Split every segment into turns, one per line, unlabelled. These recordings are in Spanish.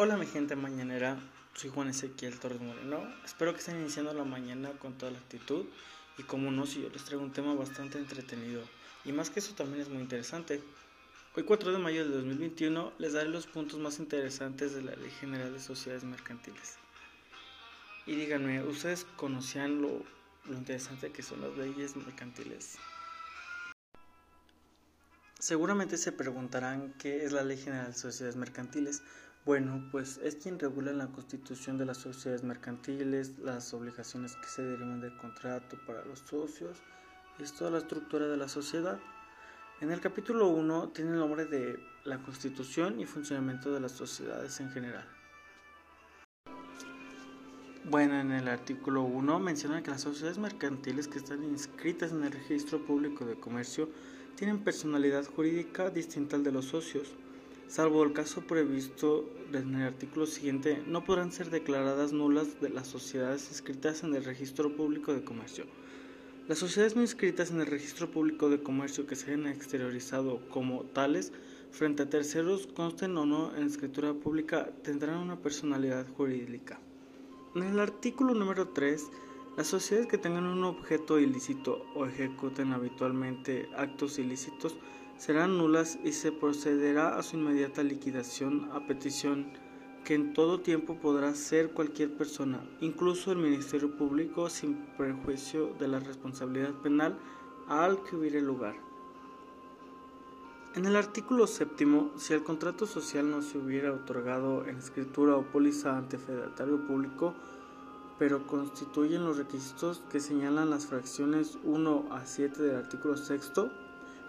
Hola mi gente mañanera, soy Juan Ezequiel Torres Moreno. Espero que estén iniciando la mañana con toda la actitud y como no, si yo les traigo un tema bastante entretenido y más que eso también es muy interesante. Hoy 4 de mayo de 2021 les daré los puntos más interesantes de la Ley General de Sociedades Mercantiles. Y díganme, ¿ustedes conocían lo, lo interesante que son las leyes mercantiles? Seguramente se preguntarán qué es la Ley General de Sociedades Mercantiles. Bueno, pues es quien regula la constitución de las sociedades mercantiles, las obligaciones que se derivan del contrato para los socios, es toda la estructura de la sociedad. En el capítulo 1 tiene el nombre de la constitución y funcionamiento de las sociedades en general. Bueno, en el artículo 1 menciona que las sociedades mercantiles que están inscritas en el registro público de comercio tienen personalidad jurídica distinta al de los socios. Salvo el caso previsto en el artículo siguiente, no podrán ser declaradas nulas las sociedades inscritas en el registro público de comercio. Las sociedades no inscritas en el registro público de comercio que se hayan exteriorizado como tales frente a terceros, consten o no en escritura pública, tendrán una personalidad jurídica. En el artículo número 3, las sociedades que tengan un objeto ilícito o ejecuten habitualmente actos ilícitos serán nulas y se procederá a su inmediata liquidación a petición que en todo tiempo podrá ser cualquier persona, incluso el Ministerio Público, sin perjuicio de la responsabilidad penal al que hubiere lugar. En el artículo séptimo, si el contrato social no se hubiera otorgado en escritura o póliza ante fedatario público, pero constituyen los requisitos que señalan las fracciones 1 a 7 del artículo 6.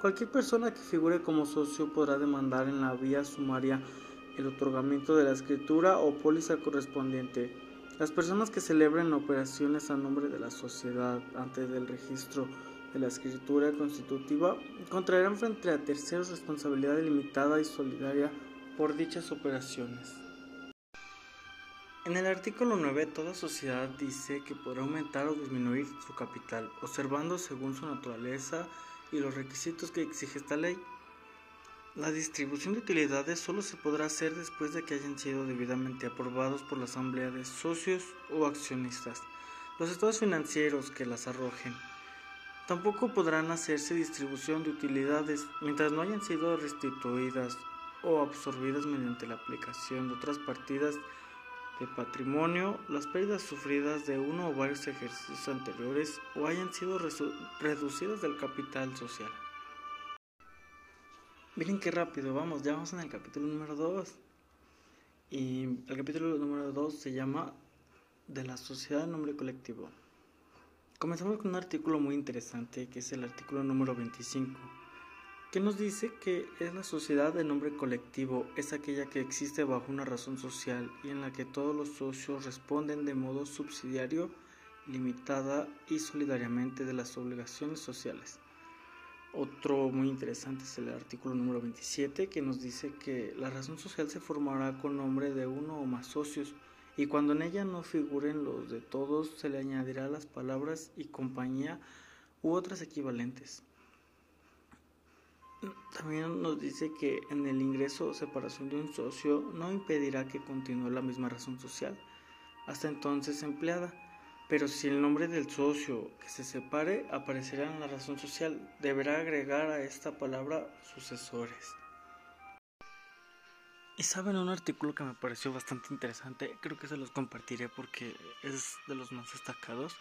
Cualquier persona que figure como socio podrá demandar en la vía sumaria el otorgamiento de la escritura o póliza correspondiente. Las personas que celebren operaciones a nombre de la sociedad antes del registro de la escritura constitutiva contraerán frente a terceros responsabilidad limitada y solidaria por dichas operaciones. En el artículo 9, toda sociedad dice que podrá aumentar o disminuir su capital, observando según su naturaleza y los requisitos que exige esta ley. La distribución de utilidades solo se podrá hacer después de que hayan sido debidamente aprobados por la asamblea de socios o accionistas, los estados financieros que las arrojen. Tampoco podrán hacerse distribución de utilidades mientras no hayan sido restituidas o absorbidas mediante la aplicación de otras partidas de patrimonio, las pérdidas sufridas de uno o varios ejercicios anteriores o hayan sido reducidas del capital social. Miren qué rápido, vamos, ya vamos en el capítulo número 2. Y el capítulo número 2 se llama De la sociedad en nombre colectivo. Comenzamos con un artículo muy interesante que es el artículo número 25 que nos dice que es la sociedad de nombre colectivo, es aquella que existe bajo una razón social y en la que todos los socios responden de modo subsidiario, limitada y solidariamente de las obligaciones sociales. Otro muy interesante es el artículo número 27 que nos dice que la razón social se formará con nombre de uno o más socios y cuando en ella no figuren los de todos se le añadirá las palabras y compañía u otras equivalentes. También nos dice que en el ingreso o separación de un socio no impedirá que continúe la misma razón social, hasta entonces empleada, pero si el nombre del socio que se separe aparecerá en la razón social, deberá agregar a esta palabra sucesores. Y saben un artículo que me pareció bastante interesante, creo que se los compartiré porque es de los más destacados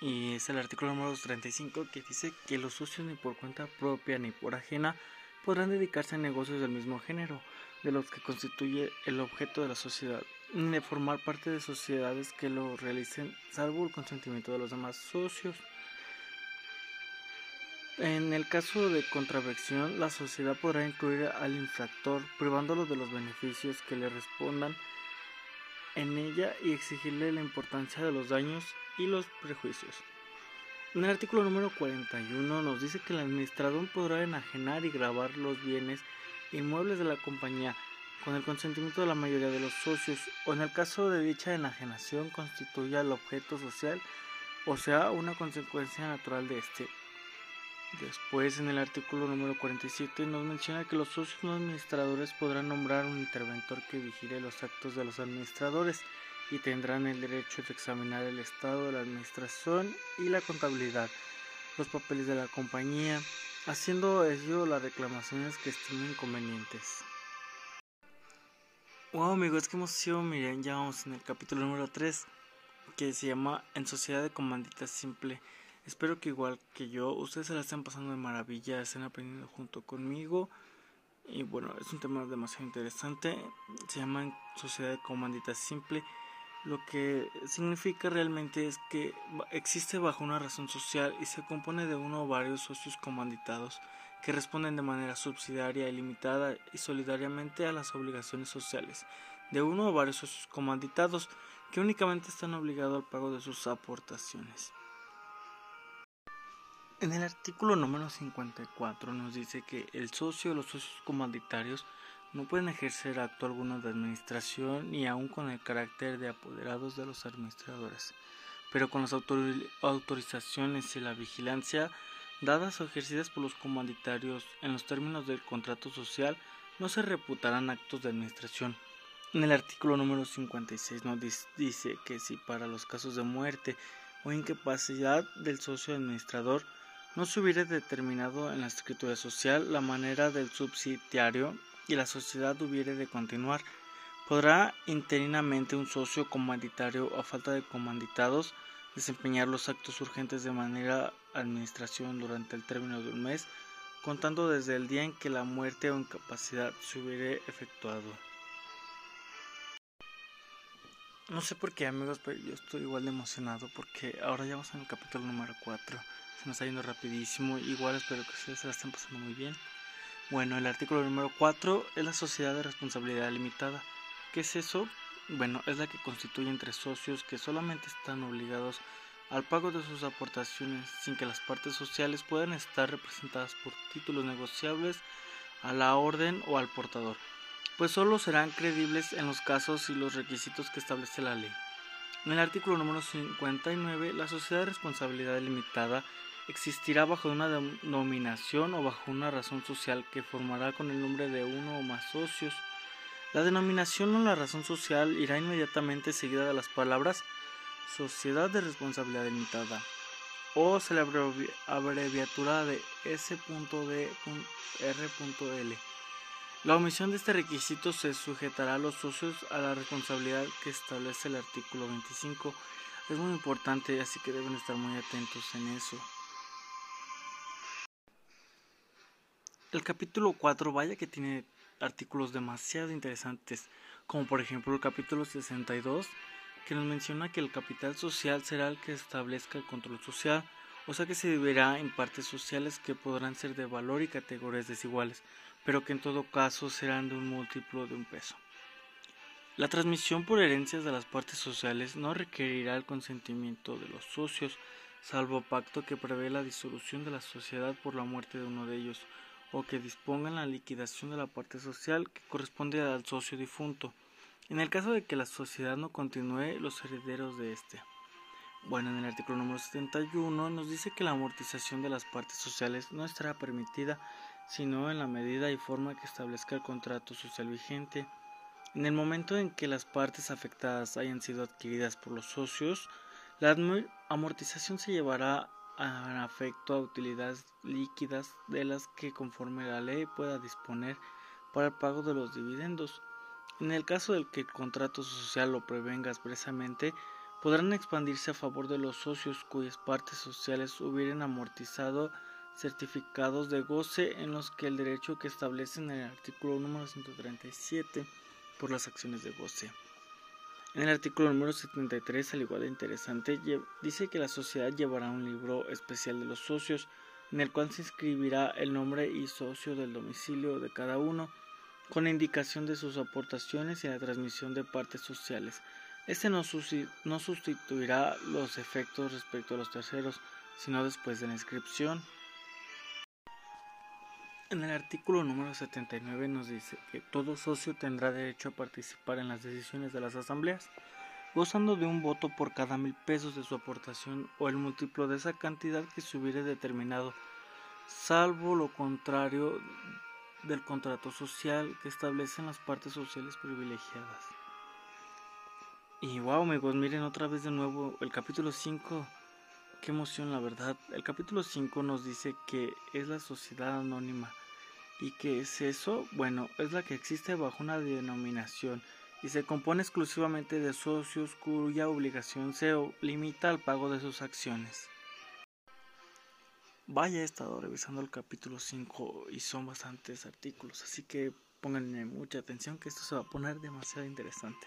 y es el artículo número 35 que dice que los socios ni por cuenta propia ni por ajena podrán dedicarse a negocios del mismo género de los que constituye el objeto de la sociedad, ni de formar parte de sociedades que lo realicen salvo el consentimiento de los demás socios. En el caso de contravención, la sociedad podrá incluir al infractor privándolo de los beneficios que le respondan en ella y exigirle la importancia de los daños y los prejuicios. En el artículo número 41 nos dice que el administrador podrá enajenar y grabar los bienes inmuebles de la compañía con el consentimiento de la mayoría de los socios o en el caso de dicha enajenación constituya el objeto social o sea una consecuencia natural de este. Después, en el artículo número 47, nos menciona que los socios no administradores podrán nombrar un interventor que vigile los actos de los administradores y tendrán el derecho de examinar el estado la administración y la contabilidad, los papeles de la compañía, haciendo ello las reclamaciones que estimen convenientes. Wow amigos, qué emoción, miren, ya vamos en el capítulo número 3 que se llama En Sociedad de Comandita Simple. Espero que igual que yo, ustedes se la estén pasando de maravilla, estén aprendiendo junto conmigo. Y bueno, es un tema demasiado interesante. Se llama Sociedad de Comandita Simple. Lo que significa realmente es que existe bajo una razón social y se compone de uno o varios socios comanditados que responden de manera subsidiaria, ilimitada y solidariamente a las obligaciones sociales de uno o varios socios comanditados que únicamente están obligados al pago de sus aportaciones. En el artículo número 54 nos dice que el socio o los socios comanditarios no pueden ejercer acto alguno de administración ni aun con el carácter de apoderados de los administradores, pero con las autorizaciones y la vigilancia dadas o ejercidas por los comanditarios en los términos del contrato social no se reputarán actos de administración. En el artículo número 56 nos dice que si para los casos de muerte o incapacidad del socio administrador no se hubiera determinado en la escritura social la manera del subsidiario y la sociedad hubiere de continuar, podrá interinamente un socio comanditario o falta de comanditados desempeñar los actos urgentes de manera administración durante el término de un mes, contando desde el día en que la muerte o incapacidad se hubiere efectuado. No sé por qué amigos, pero yo estoy igual de emocionado porque ahora ya vamos en el capítulo número 4 se nos está yendo rapidísimo. Igual espero que ustedes se la estén pasando muy bien. Bueno, el artículo número 4 es la sociedad de responsabilidad limitada. ¿Qué es eso? Bueno, es la que constituye entre socios que solamente están obligados al pago de sus aportaciones sin que las partes sociales puedan estar representadas por títulos negociables a la orden o al portador, pues solo serán credibles en los casos y los requisitos que establece la ley. En el artículo número 59, la sociedad de responsabilidad limitada existirá bajo una denominación o bajo una razón social que formará con el nombre de uno o más socios. La denominación o la razón social irá inmediatamente seguida de las palabras Sociedad de Responsabilidad Limitada o se la abreviatura de S.D.R.L. La omisión de este requisito se sujetará a los socios a la responsabilidad que establece el artículo 25. Es muy importante, así que deben estar muy atentos en eso. El capítulo 4, vaya que tiene artículos demasiado interesantes, como por ejemplo el capítulo 62, que nos menciona que el capital social será el que establezca el control social, o sea que se deberá en partes sociales que podrán ser de valor y categorías desiguales, pero que en todo caso serán de un múltiplo de un peso. La transmisión por herencias de las partes sociales no requerirá el consentimiento de los socios, salvo pacto que prevé la disolución de la sociedad por la muerte de uno de ellos, o que dispongan la liquidación de la parte social que corresponde al socio difunto, en el caso de que la sociedad no continúe los herederos de éste. Bueno, en el artículo número 71 nos dice que la amortización de las partes sociales no estará permitida sino en la medida y forma que establezca el contrato social vigente. En el momento en que las partes afectadas hayan sido adquiridas por los socios, la amortización se llevará a afecto a utilidades líquidas de las que conforme la ley pueda disponer para el pago de los dividendos. En el caso del que el contrato social lo prevenga expresamente, podrán expandirse a favor de los socios cuyas partes sociales hubieran amortizado certificados de goce en los que el derecho que establece en el artículo número 137 por las acciones de goce. En el artículo número 73, al igual de interesante, dice que la sociedad llevará un libro especial de los socios, en el cual se inscribirá el nombre y socio del domicilio de cada uno, con indicación de sus aportaciones y la transmisión de partes sociales. Este no, no sustituirá los efectos respecto a los terceros, sino después de la inscripción. En el artículo número 79 nos dice que todo socio tendrá derecho a participar en las decisiones de las asambleas, gozando de un voto por cada mil pesos de su aportación o el múltiplo de esa cantidad que se hubiere determinado, salvo lo contrario del contrato social que establecen las partes sociales privilegiadas. Y wow, amigos, miren otra vez de nuevo el capítulo 5. Qué emoción, la verdad. El capítulo 5 nos dice que es la sociedad anónima. ¿Y qué es eso? Bueno, es la que existe bajo una denominación y se compone exclusivamente de socios cuya obligación se limita al pago de sus acciones. Vaya, he estado revisando el capítulo 5 y son bastantes artículos, así que pónganle mucha atención que esto se va a poner demasiado interesante.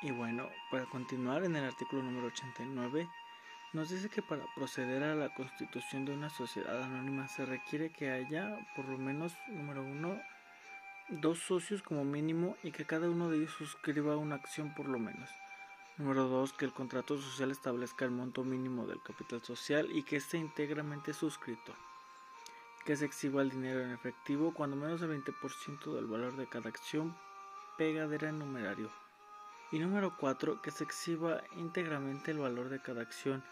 Y bueno, para continuar en el artículo número 89, nos dice que para proceder a la constitución de una sociedad anónima se requiere que haya por lo menos, número uno, dos socios como mínimo y que cada uno de ellos suscriba una acción por lo menos. Número 2. Que el contrato social establezca el monto mínimo del capital social y que esté íntegramente suscrito. Que se exhiba el dinero en efectivo cuando menos del 20% del valor de cada acción pegadera en numerario. Y número 4. Que se exhiba íntegramente el valor de cada acción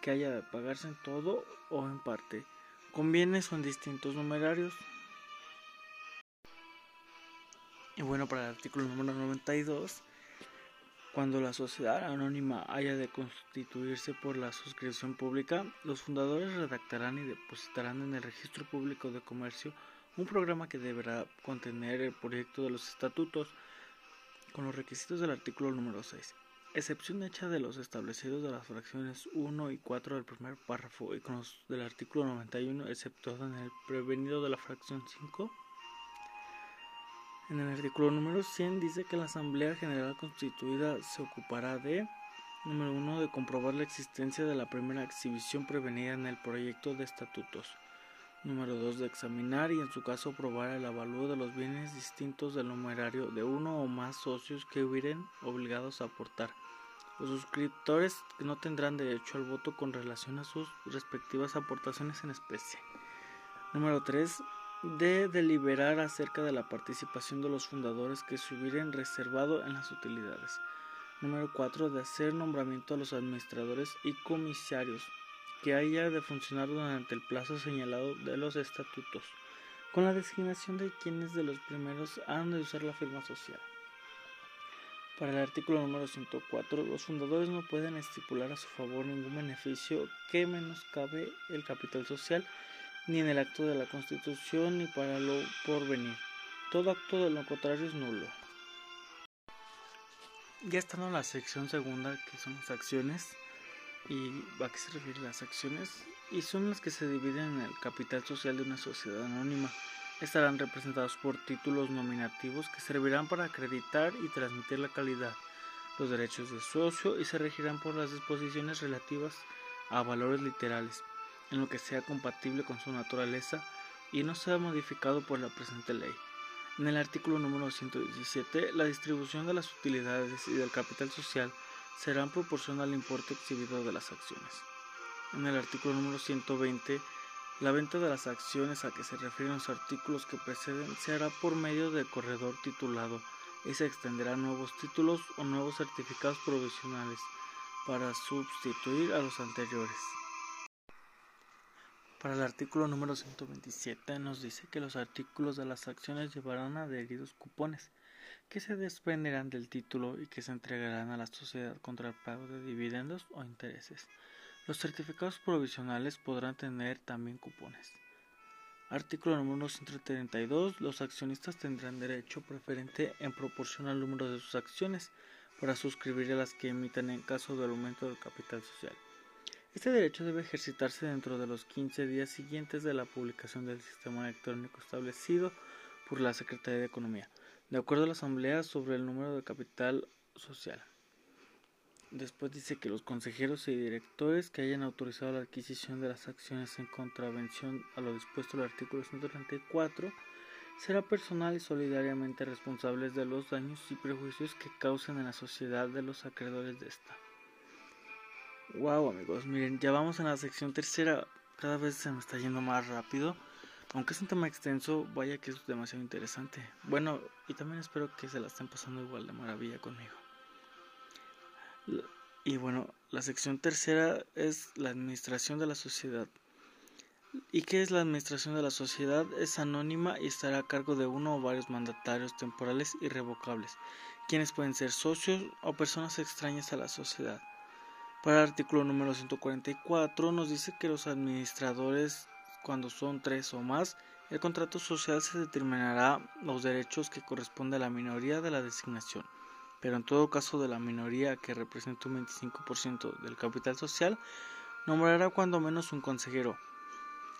que haya de pagarse en todo o en parte, con bienes o en distintos numerarios. Y bueno, para el artículo número 92 cuando la sociedad anónima haya de constituirse por la suscripción pública, los fundadores redactarán y depositarán en el registro público de comercio un programa que deberá contener el proyecto de los estatutos con los requisitos del artículo número 6, excepción hecha de los establecidos de las fracciones 1 y 4 del primer párrafo y con los del artículo 91, excepto en el prevenido de la fracción 5 en el artículo número 100 dice que la Asamblea General Constituida se ocupará de, número 1, de comprobar la existencia de la primera exhibición prevenida en el proyecto de estatutos. Número 2, de examinar y en su caso aprobar el avalúo de los bienes distintos del numerario de uno o más socios que hubieran obligados a aportar. Los suscriptores no tendrán derecho al voto con relación a sus respectivas aportaciones en especie. Número 3 de deliberar acerca de la participación de los fundadores que se hubieran reservado en las utilidades. Número 4. De hacer nombramiento a los administradores y comisarios que haya de funcionar durante el plazo señalado de los estatutos, con la designación de quienes de los primeros han de usar la firma social. Para el artículo número 104, los fundadores no pueden estipular a su favor ningún beneficio que menoscabe el capital social ni en el acto de la Constitución ni para lo porvenir. Todo acto de lo contrario es nulo. Ya estando en la sección segunda, que son las acciones, y a qué las acciones, y son las que se dividen en el capital social de una sociedad anónima. Estarán representados por títulos nominativos que servirán para acreditar y transmitir la calidad, los derechos de socio y se regirán por las disposiciones relativas a valores literales en lo que sea compatible con su naturaleza y no sea modificado por la presente ley. En el artículo número 117, la distribución de las utilidades y del capital social será en proporción al importe exhibido de las acciones. En el artículo número 120, la venta de las acciones a que se refieren los artículos que preceden se hará por medio del corredor titulado y se extenderá nuevos títulos o nuevos certificados provisionales para sustituir a los anteriores. Para el artículo número 127 nos dice que los artículos de las acciones llevarán adheridos cupones que se desprenderán del título y que se entregarán a la sociedad contra el pago de dividendos o intereses. Los certificados provisionales podrán tener también cupones. Artículo número 132. Los accionistas tendrán derecho preferente en proporción al número de sus acciones para suscribir a las que emitan en caso del aumento del capital social. Este derecho debe ejercitarse dentro de los 15 días siguientes de la publicación del sistema electrónico establecido por la Secretaría de Economía, de acuerdo a la Asamblea sobre el número de capital social. Después dice que los consejeros y directores que hayan autorizado la adquisición de las acciones en contravención a lo dispuesto en el artículo 134 será personal y solidariamente responsables de los daños y prejuicios que causen en la sociedad de los acreedores de esta. Wow amigos, miren, ya vamos en la sección tercera, cada vez se me está yendo más rápido, aunque es un tema extenso, vaya que es demasiado interesante. Bueno, y también espero que se la estén pasando igual de maravilla conmigo. Y bueno, la sección tercera es la administración de la sociedad. ¿Y qué es la administración de la sociedad? Es anónima y estará a cargo de uno o varios mandatarios temporales irrevocables, quienes pueden ser socios o personas extrañas a la sociedad. Para el artículo número 144 nos dice que los administradores, cuando son tres o más, el contrato social se determinará los derechos que corresponde a la minoría de la designación, pero en todo caso de la minoría que representa un 25% del capital social, nombrará cuando menos un consejero.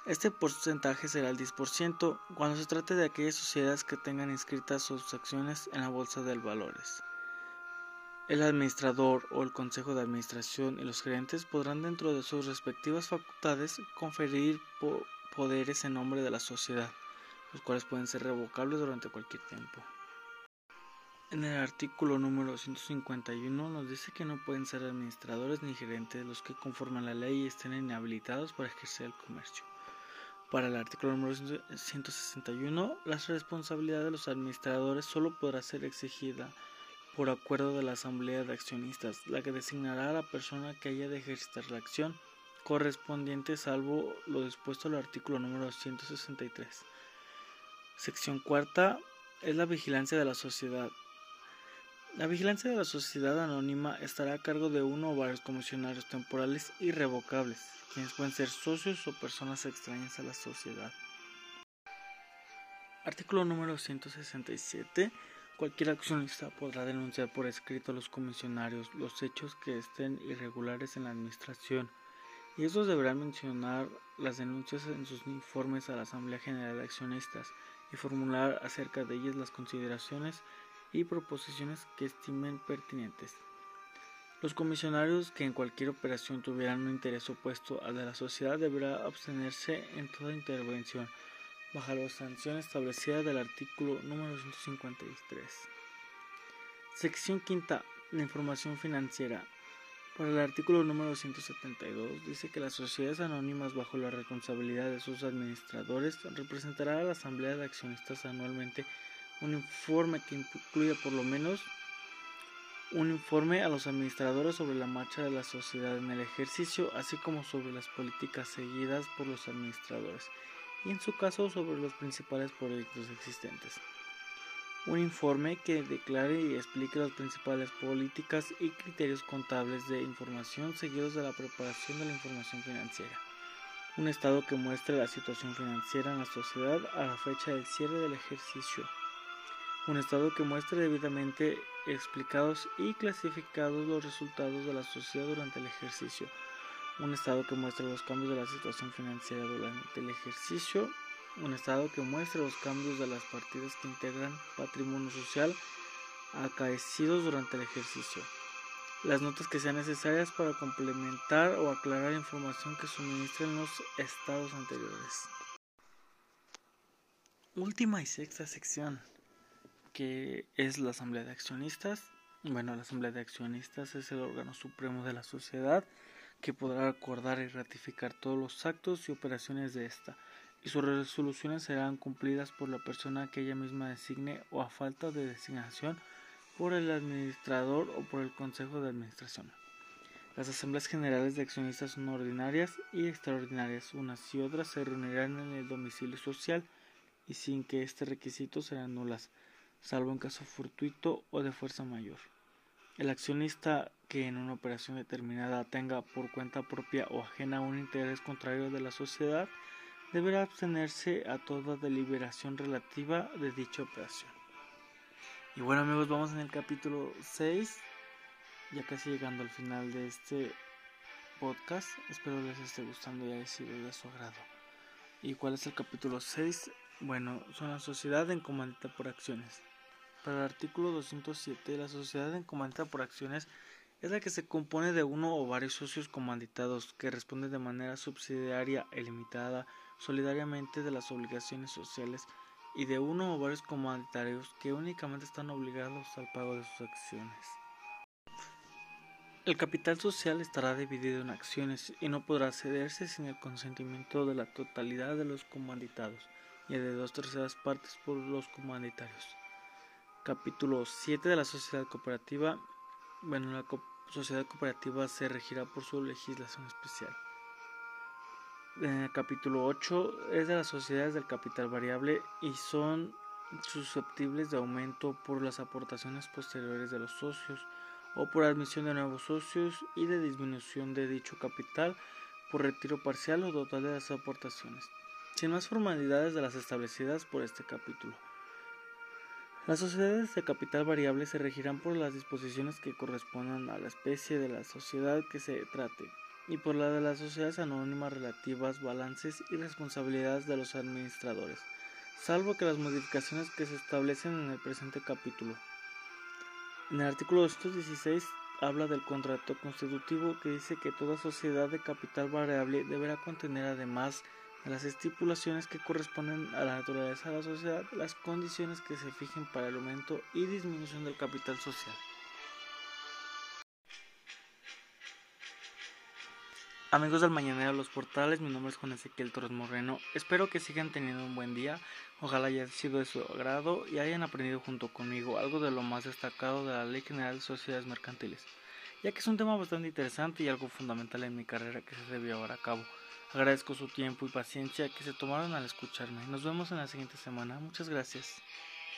Este porcentaje será el 10% cuando se trate de aquellas sociedades que tengan inscritas sus acciones en la bolsa de valores. El administrador o el consejo de administración y los gerentes podrán dentro de sus respectivas facultades conferir poderes en nombre de la sociedad, los cuales pueden ser revocables durante cualquier tiempo. En el artículo número 151 nos dice que no pueden ser administradores ni gerentes los que conforman la ley y estén inhabilitados para ejercer el comercio. Para el artículo número 161, la responsabilidad de los administradores solo podrá ser exigida por acuerdo de la Asamblea de Accionistas, la que designará a la persona que haya de ejercitar la acción correspondiente salvo lo dispuesto al artículo número 163. Sección cuarta es la vigilancia de la sociedad. La vigilancia de la sociedad anónima estará a cargo de uno o varios comisionarios temporales irrevocables, quienes pueden ser socios o personas extrañas a la sociedad. Artículo número 167 Cualquier accionista podrá denunciar por escrito a los comisionarios los hechos que estén irregulares en la administración, y estos deberán mencionar las denuncias en sus informes a la Asamblea General de Accionistas y formular acerca de ellas las consideraciones y proposiciones que estimen pertinentes. Los comisionarios que en cualquier operación tuvieran un interés opuesto al de la sociedad deberán abstenerse en toda intervención bajo la sanción establecida del artículo número 153. Sección quinta. Información financiera. Para el artículo número 172 dice que las sociedades anónimas bajo la responsabilidad de sus administradores representará a la Asamblea de Accionistas anualmente un informe que incluya por lo menos un informe a los administradores sobre la marcha de la sociedad en el ejercicio, así como sobre las políticas seguidas por los administradores y en su caso sobre los principales proyectos existentes. Un informe que declare y explique las principales políticas y criterios contables de información seguidos de la preparación de la información financiera. Un estado que muestre la situación financiera en la sociedad a la fecha del cierre del ejercicio. Un estado que muestre debidamente explicados y clasificados los resultados de la sociedad durante el ejercicio un estado que muestra los cambios de la situación financiera durante el ejercicio, un estado que muestra los cambios de las partidas que integran patrimonio social acaecidos durante el ejercicio, las notas que sean necesarias para complementar o aclarar información que suministren los estados anteriores. Última y sexta sección, que es la Asamblea de Accionistas. Bueno, la Asamblea de Accionistas es el órgano supremo de la sociedad que podrá acordar y ratificar todos los actos y operaciones de esta, y sus resoluciones serán cumplidas por la persona que ella misma designe o a falta de designación por el administrador o por el consejo de administración. Las asambleas generales de accionistas son ordinarias y extraordinarias, unas y otras se reunirán en el domicilio social y sin que este requisito sean nulas, salvo en caso fortuito o de fuerza mayor. El accionista que en una operación determinada tenga por cuenta propia o ajena un interés contrario de la sociedad deberá abstenerse a toda deliberación relativa de dicha operación. Y bueno amigos, vamos en el capítulo 6, ya casi llegando al final de este podcast. Espero les esté gustando y haya sido de su agrado. ¿Y cuál es el capítulo 6? Bueno, son la sociedad en comandita por acciones. Para el artículo 207, la sociedad en comandita por acciones es la que se compone de uno o varios socios comanditados que responden de manera subsidiaria e limitada solidariamente de las obligaciones sociales y de uno o varios comanditarios que únicamente están obligados al pago de sus acciones. El capital social estará dividido en acciones y no podrá cederse sin el consentimiento de la totalidad de los comanditados y de dos terceras partes por los comanditarios. Capítulo 7 de la sociedad cooperativa. Bueno, la sociedad cooperativa se regirá por su legislación especial. Eh, capítulo 8 es de las sociedades del capital variable y son susceptibles de aumento por las aportaciones posteriores de los socios o por admisión de nuevos socios y de disminución de dicho capital por retiro parcial o total de las aportaciones, sin más formalidades de las establecidas por este capítulo. Las sociedades de capital variable se regirán por las disposiciones que correspondan a la especie de la sociedad que se trate y por la de las sociedades anónimas relativas, balances y responsabilidades de los administradores, salvo que las modificaciones que se establecen en el presente capítulo. En el artículo 216 habla del contrato constitutivo que dice que toda sociedad de capital variable deberá contener además las estipulaciones que corresponden a la naturaleza de la sociedad, las condiciones que se fijen para el aumento y disminución del capital social. Amigos del Mañanero los Portales, mi nombre es Juan Ezequiel Torres Moreno. Espero que sigan teniendo un buen día. Ojalá haya sido de su agrado y hayan aprendido junto conmigo algo de lo más destacado de la Ley General de Sociedades Mercantiles, ya que es un tema bastante interesante y algo fundamental en mi carrera que se debe llevar a cabo. Agradezco su tiempo y paciencia que se tomaron al escucharme. Nos vemos en la siguiente semana. Muchas gracias.